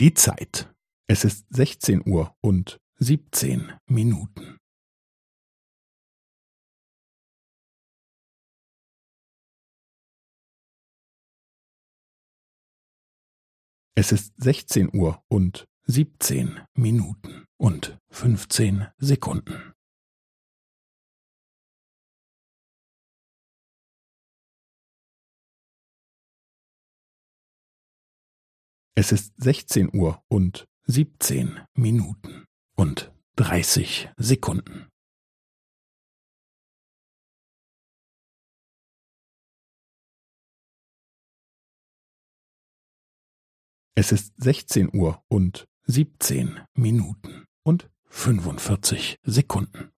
Die Zeit. Es ist sechzehn Uhr und siebzehn Minuten. Es ist sechzehn Uhr und siebzehn Minuten und fünfzehn Sekunden. Es ist sechzehn Uhr und siebzehn Minuten und dreißig Sekunden. Es ist sechzehn Uhr und siebzehn Minuten und fünfundvierzig Sekunden.